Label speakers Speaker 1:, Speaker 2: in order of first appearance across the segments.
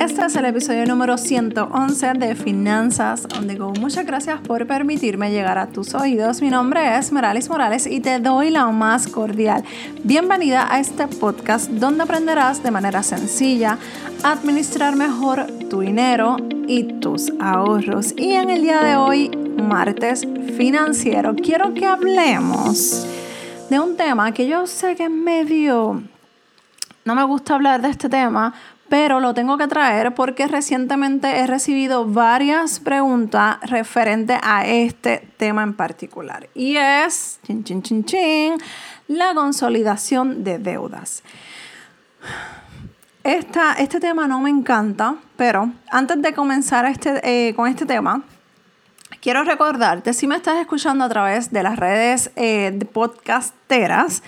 Speaker 1: Este es el episodio número 111 de Finanzas on the. Muchas gracias por permitirme llegar a tus oídos. Mi nombre es Meralis Morales y te doy la más cordial bienvenida a este podcast donde aprenderás de manera sencilla a administrar mejor tu dinero y tus ahorros. Y en el día de hoy, martes financiero, quiero que hablemos de un tema que yo sé que es medio... No me gusta hablar de este tema pero lo tengo que traer porque recientemente he recibido varias preguntas referentes a este tema en particular. Y es, chin, chin, chin, chin, la consolidación de deudas. Esta, este tema no me encanta, pero antes de comenzar este, eh, con este tema, quiero recordarte, si me estás escuchando a través de las redes eh, podcasteras,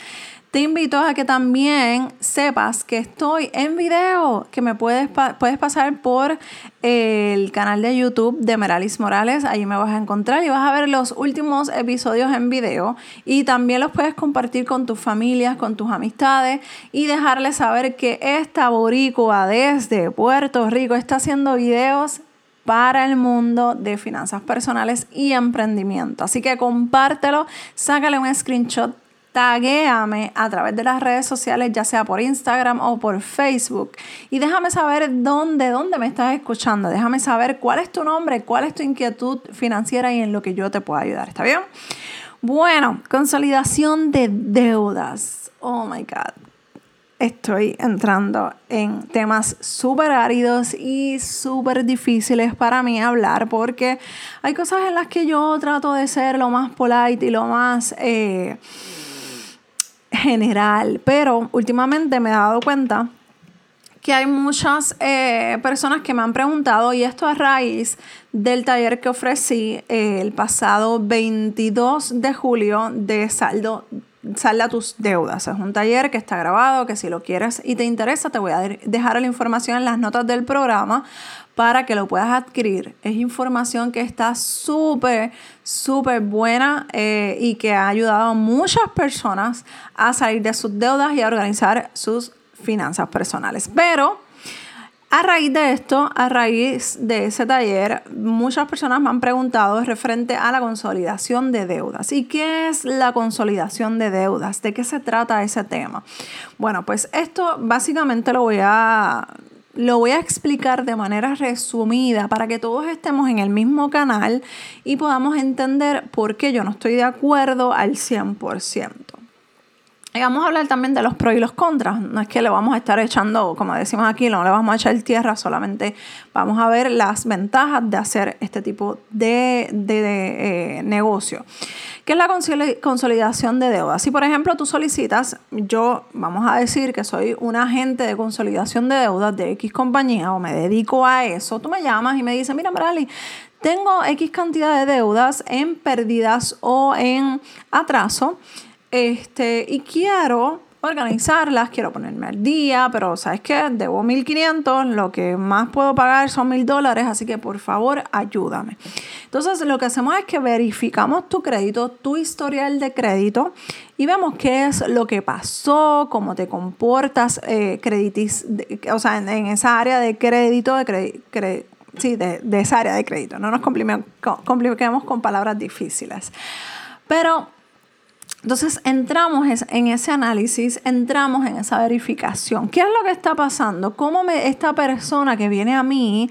Speaker 1: te invito a que también sepas que estoy en video, que me puedes, puedes pasar por el canal de YouTube de Meralis Morales, allí me vas a encontrar y vas a ver los últimos episodios en video y también los puedes compartir con tus familias, con tus amistades y dejarles saber que esta boricua desde Puerto Rico está haciendo videos para el mundo de finanzas personales y emprendimiento. Así que compártelo, sácale un screenshot taguéame a través de las redes sociales, ya sea por Instagram o por Facebook. Y déjame saber dónde, dónde me estás escuchando. Déjame saber cuál es tu nombre, cuál es tu inquietud financiera y en lo que yo te puedo ayudar. ¿Está bien? Bueno, consolidación de deudas. Oh my God. Estoy entrando en temas súper áridos y súper difíciles para mí hablar porque hay cosas en las que yo trato de ser lo más polite y lo más... Eh, general, pero últimamente me he dado cuenta que hay muchas eh, personas que me han preguntado, y esto a raíz del taller que ofrecí el pasado 22 de julio de saldo salda tus deudas. Es un taller que está grabado, que si lo quieres y te interesa, te voy a dejar la información en las notas del programa para que lo puedas adquirir. Es información que está súper, súper buena eh, y que ha ayudado a muchas personas a salir de sus deudas y a organizar sus finanzas personales. Pero a raíz de esto, a raíz de ese taller, muchas personas me han preguntado referente a la consolidación de deudas. ¿Y qué es la consolidación de deudas? ¿De qué se trata ese tema? Bueno, pues esto básicamente lo voy a lo voy a explicar de manera resumida para que todos estemos en el mismo canal y podamos entender por qué yo no estoy de acuerdo al 100%. Y vamos a hablar también de los pros y los contras. No es que le vamos a estar echando, como decimos aquí, no le vamos a echar tierra, solamente vamos a ver las ventajas de hacer este tipo de, eh, negocio. ¿Qué es la consolidación de deuda? Si, por ejemplo, tú solicitas, yo, vamos a decir que soy un agente de consolidación de deudas de X compañía o me dedico a eso, tú me llamas y me dices, mira, Marali, tengo X cantidad de deudas en pérdidas o en atraso este, y quiero organizarlas, quiero ponerme al día, pero ¿sabes qué? Debo 1.500, lo que más puedo pagar son 1.000 dólares, así que por favor ayúdame. Entonces lo que hacemos es que verificamos tu crédito, tu historial de crédito y vemos qué es lo que pasó, cómo te comportas eh, creditis, o sea, en, esa área de crédito, de sí, de, de, esa área de crédito. No nos compliquemos con palabras difíciles. Pero entonces entramos en ese análisis, entramos en esa verificación. ¿Qué es lo que está pasando? ¿Cómo esta persona que viene a mí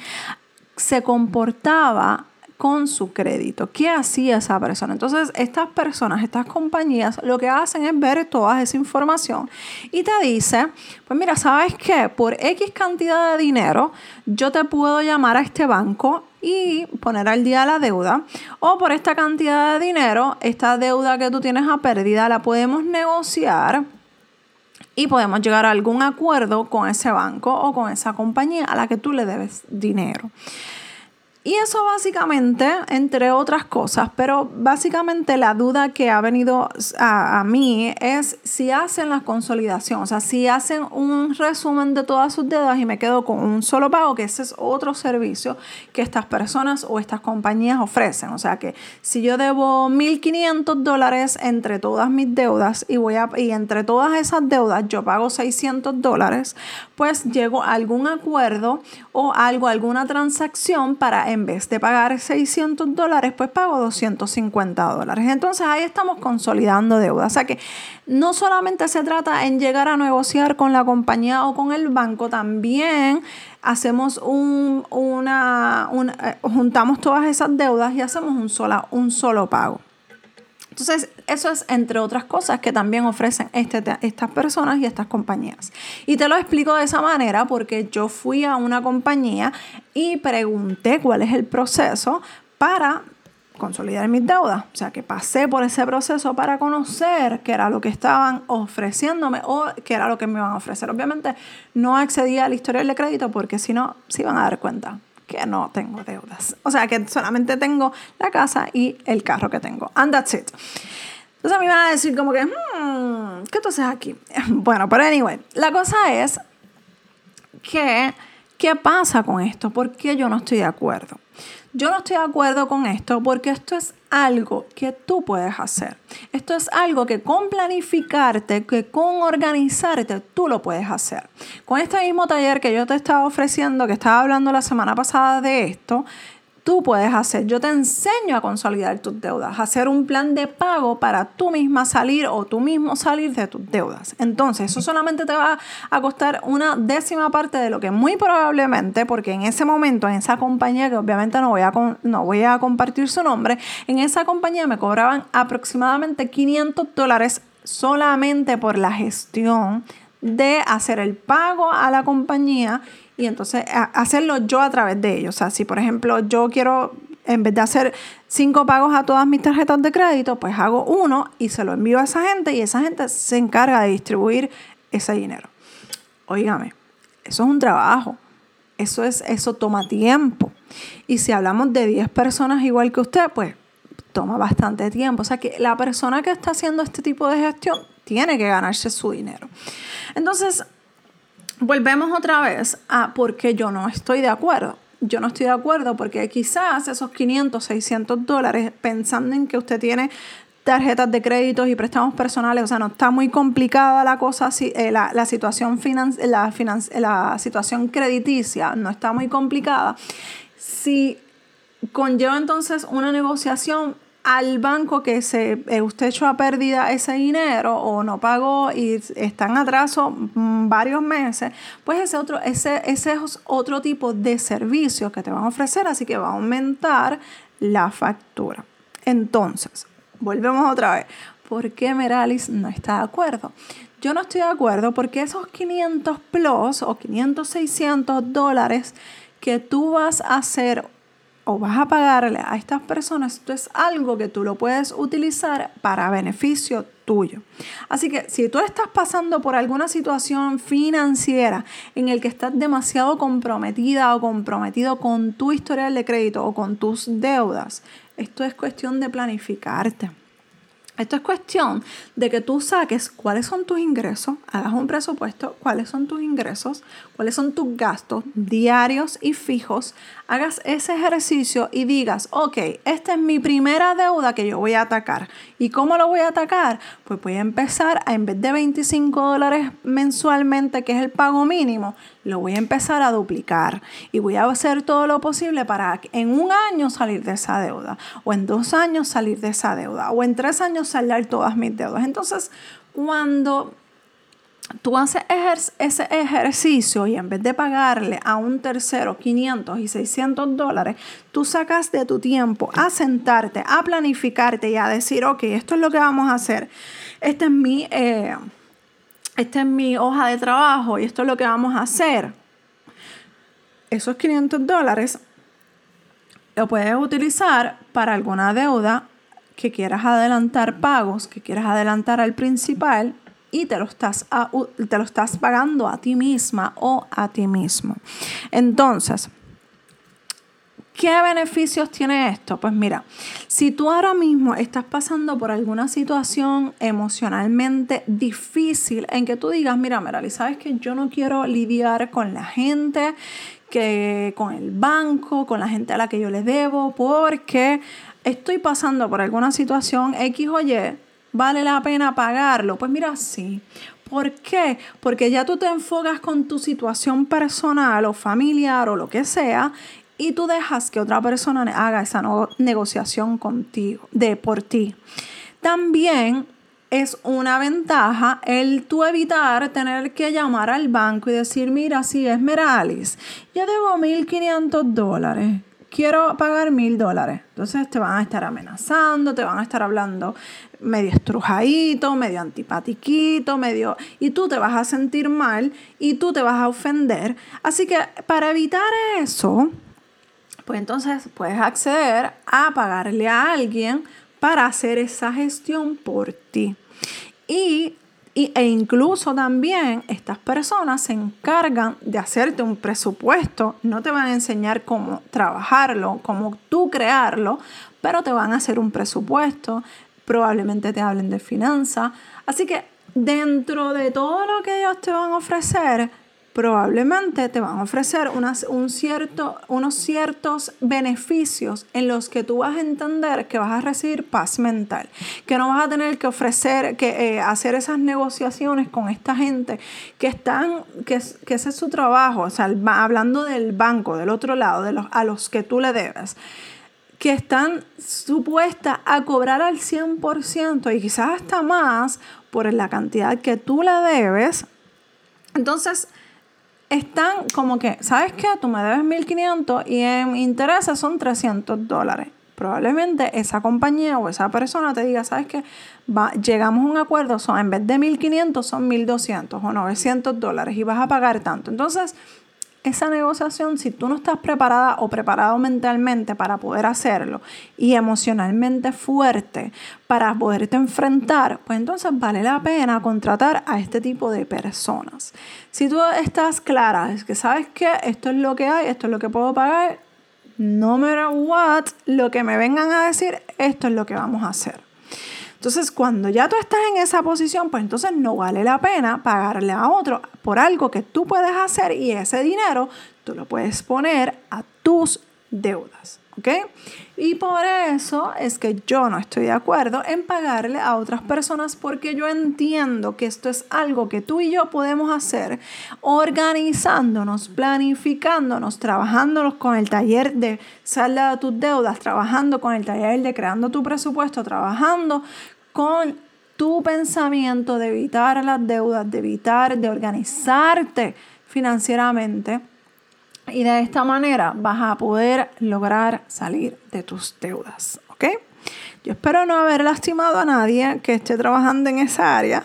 Speaker 1: se comportaba con su crédito. ¿Qué hacía esa persona? Entonces, estas personas, estas compañías, lo que hacen es ver toda esa información y te dice, pues mira, ¿sabes qué? Por X cantidad de dinero, yo te puedo llamar a este banco y poner al día la deuda. O por esta cantidad de dinero, esta deuda que tú tienes a pérdida, la podemos negociar y podemos llegar a algún acuerdo con ese banco o con esa compañía a la que tú le debes dinero. Y eso básicamente, entre otras cosas, pero básicamente la duda que ha venido a, mí es si hacen la consolidación, o sea, si hacen un resumen de todas sus deudas y me quedo con un solo pago, que ese es otro servicio que estas personas o estas compañías ofrecen. O sea, que si yo debo 1.500 dólares entre todas mis deudas y, voy a, y entre todas esas deudas yo pago 600 dólares, pues llego a algún acuerdo o algo, alguna transacción para en vez de pagar 600 dólares, pues pago 250 dólares. Entonces ahí estamos consolidando deuda. O sea que no solamente se trata en llegar a negociar con la compañía o con el banco, también hacemos un, una, eh, juntamos todas esas deudas y hacemos un, sola, un solo pago. Entonces, eso es entre otras cosas que también ofrecen este, estas personas y estas compañías. Y te lo explico de esa manera porque yo fui a una compañía y pregunté cuál es el proceso para consolidar mis deudas. O sea, que pasé por ese proceso para conocer qué era lo que estaban ofreciéndome o qué era lo que me iban a ofrecer. Obviamente no accedía al historial de crédito porque si no, se iban a dar cuenta que no tengo deudas. O sea, que solamente tengo la casa y el carro que tengo. And that's it. Entonces me van a decir como que, hmm, ¿qué tú haces aquí? Bueno, pero anyway, la cosa es que, ¿qué pasa con esto? ¿Por qué yo no estoy de acuerdo? Yo no estoy de acuerdo con esto porque esto es algo que tú puedes hacer. Esto es algo que con planificarte, que con organizarte, tú lo puedes hacer. Con este mismo taller que yo te estaba ofreciendo, que estaba hablando la semana pasada de esto, tú puedes hacer. Yo te enseño a consolidar tus deudas, a hacer un plan de pago para tú misma salir o tú mismo salir de tus deudas. Entonces, eso solamente te va a costar una décima parte de lo que muy probablemente, porque en ese momento, en esa compañía, que obviamente no voy a, no voy a compartir su nombre, en esa compañía me cobraban aproximadamente 500 dólares solamente por la gestión de hacer el pago a la compañía y entonces hacerlo yo a través de ellos. O sea, si por ejemplo yo quiero, en vez de hacer cinco pagos a todas mis tarjetas de crédito, pues hago uno y se lo envío a esa gente y esa gente se encarga de distribuir ese dinero. Óigame, eso es un trabajo. Eso, es, eso toma tiempo. Y si hablamos de 10 personas igual que usted, pues toma bastante tiempo. O sea que la persona que está haciendo este tipo de gestión tiene que ganarse su dinero. Entonces, volvemos otra vez a por qué yo no estoy de acuerdo. Yo no estoy de acuerdo porque quizás esos 500, 600 dólares, pensando en que usted tiene tarjetas de créditos y préstamos personales, o sea, no está muy complicada la cosa, eh, la, la, situación la, la situación crediticia no está muy complicada. Si conlleva entonces una negociación al banco que se, eh, usted echó a pérdida ese dinero o no pagó y está en atraso mm, varios meses, pues ese, otro, ese, ese es otro tipo de servicio que te van a ofrecer, así que va a aumentar la factura. Entonces, volvemos otra vez. ¿Por qué Meralis no está de acuerdo? Yo no estoy de acuerdo porque esos 500 plus o 500, 600 dólares que tú vas a hacer o vas a pagarle a estas personas, esto es algo que tú lo puedes utilizar para beneficio tuyo. Así que si tú estás pasando por alguna situación financiera en el que estás demasiado comprometida o comprometido con tu historial de crédito o con tus deudas, esto es cuestión de planificarte. Esto es cuestión de que tú saques cuáles son tus ingresos, hagas un presupuesto, cuáles son tus ingresos, cuáles son tus gastos diarios y fijos, hagas ese ejercicio y digas, ok, esta es mi primera deuda que yo voy a atacar. ¿Y cómo lo voy a atacar? Pues voy a empezar a, en vez de 25 dólares mensualmente, que es el pago mínimo, lo voy a empezar a duplicar y voy a hacer todo lo posible para en un año salir de esa deuda, o en dos años salir de esa deuda, o en tres años saldar todas mis deudas. Entonces, cuando tú haces ese ejercicio y en vez de pagarle a un tercero 500 y 600 dólares, tú sacas de tu tiempo a sentarte, a planificarte y a decir, ok, esto es lo que vamos a hacer. Este es mi, eh, esta es mi hoja de trabajo y esto es lo que vamos a hacer. Esos 500 dólares lo puedes utilizar para alguna deuda que quieras adelantar pagos, que quieras adelantar al principal y te lo, estás te lo estás pagando a ti misma o a ti mismo. Entonces, ¿Qué beneficios tiene esto? Pues mira, si tú ahora mismo estás pasando por alguna situación emocionalmente difícil en que tú digas, mira, Merali, sabes que yo no quiero lidiar con la gente, que con el banco, con la gente a la que yo le debo, porque estoy pasando por alguna situación X o ¿vale la pena pagarlo? Pues mira, sí. ¿Por qué? Porque ya tú te enfocas con tu situación personal o familiar o lo que sea y tú dejas que otra persona haga esa negociación contigo, de por ti. También es una ventaja el tú evitar tener que llamar al banco y decir, mira, si es Meralis, yo debo 1.500 dólares, quiero pagar 1.000 dólares. Entonces te van a estar amenazando, te van a estar hablando medio estrujadito, medio antipatiquito, medio... Y tú te vas a sentir mal y tú te vas a ofender. Así que para evitar eso, pues entonces puedes acceder a pagarle a alguien para hacer esa gestión por ti. Y, e incluso también estas personas se encargan de hacerte un presupuesto, no te van a enseñar cómo trabajarlo, cómo tú crearlo, pero te van a hacer un presupuesto, probablemente te hablen de finanzas. Así que dentro de todo lo que ellos te van a ofrecer, probablemente te van a ofrecer un cierto, unos ciertos beneficios en los que tú vas a entender que vas a recibir paz mental, que no vas a tener que ofrecer, que eh, hacer esas negociaciones con esta gente que están, que, que ese es su trabajo, o sea, hablando del banco, del otro lado, de los, a los que tú le debes que están supuestas a cobrar al 100% y quizás hasta más por la cantidad que tú le debes. Entonces, están como que, ¿sabes qué? Tú me debes 1.500 y en intereses son 300 dólares. Probablemente esa compañía o esa persona te diga, ¿sabes qué? Va, llegamos a un acuerdo, son, en vez de 1.500 son 1.200 o 900 dólares y vas a pagar tanto. Entonces, esa negociación, si tú no estás preparada o preparado mentalmente para poder hacerlo y emocionalmente fuerte para poderte enfrentar, pues entonces vale la pena contratar a este tipo de personas. Si tú estás clara, es que sabes que esto es lo que hay, esto es lo que puedo pagar, no matter what, lo que me vengan a decir, esto es lo que vamos a hacer. Entonces, cuando ya tú estás en esa posición, pues entonces no vale la pena pagarle a otro por algo que tú puedes hacer y ese dinero tú lo puedes poner a tus deudas. Y por eso es que yo no estoy de acuerdo en pagarle a otras personas porque yo entiendo que esto es algo que tú y yo podemos hacer organizándonos, planificándonos, trabajándonos con el taller de salda de tus deudas, trabajando con el taller de creando tu presupuesto, trabajando con tu pensamiento de evitar las deudas, de evitar, de organizarte financieramente y de esta manera vas a poder lograr salir de tus deudas, ¿ok? Yo espero no haber lastimado a nadie que esté trabajando en esa área.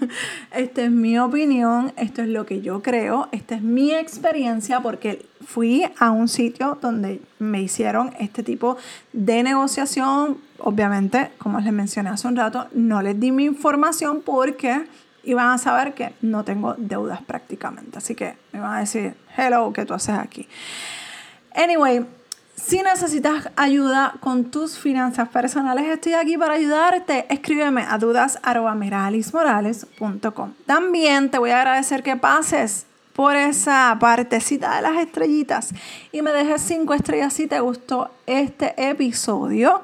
Speaker 1: esta es mi opinión, esto es lo que yo creo, esta es mi experiencia porque fui a un sitio donde me hicieron este tipo de negociación. Obviamente, como les mencioné hace un rato, no les di mi información porque y van a saber que no tengo deudas prácticamente. Así que me van a decir, hello, ¿qué tú haces aquí? Anyway, si necesitas ayuda con tus finanzas personales, estoy aquí para ayudarte. Escríbeme a dudas.meralismorales.com. También te voy a agradecer que pases por esa partecita de las estrellitas y me dejes cinco estrellas si te gustó este episodio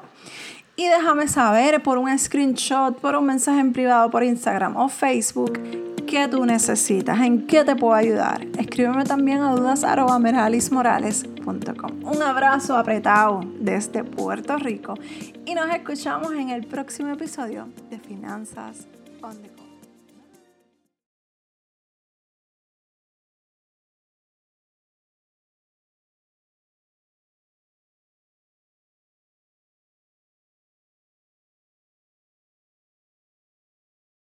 Speaker 1: y déjame saber por un screenshot, por un mensaje en privado, por Instagram o Facebook qué tú necesitas, en qué te puedo ayudar. Escríbeme también a dudas.meralismorales.com. Un abrazo apretado desde Puerto Rico y nos escuchamos en el próximo episodio de Finanzas on the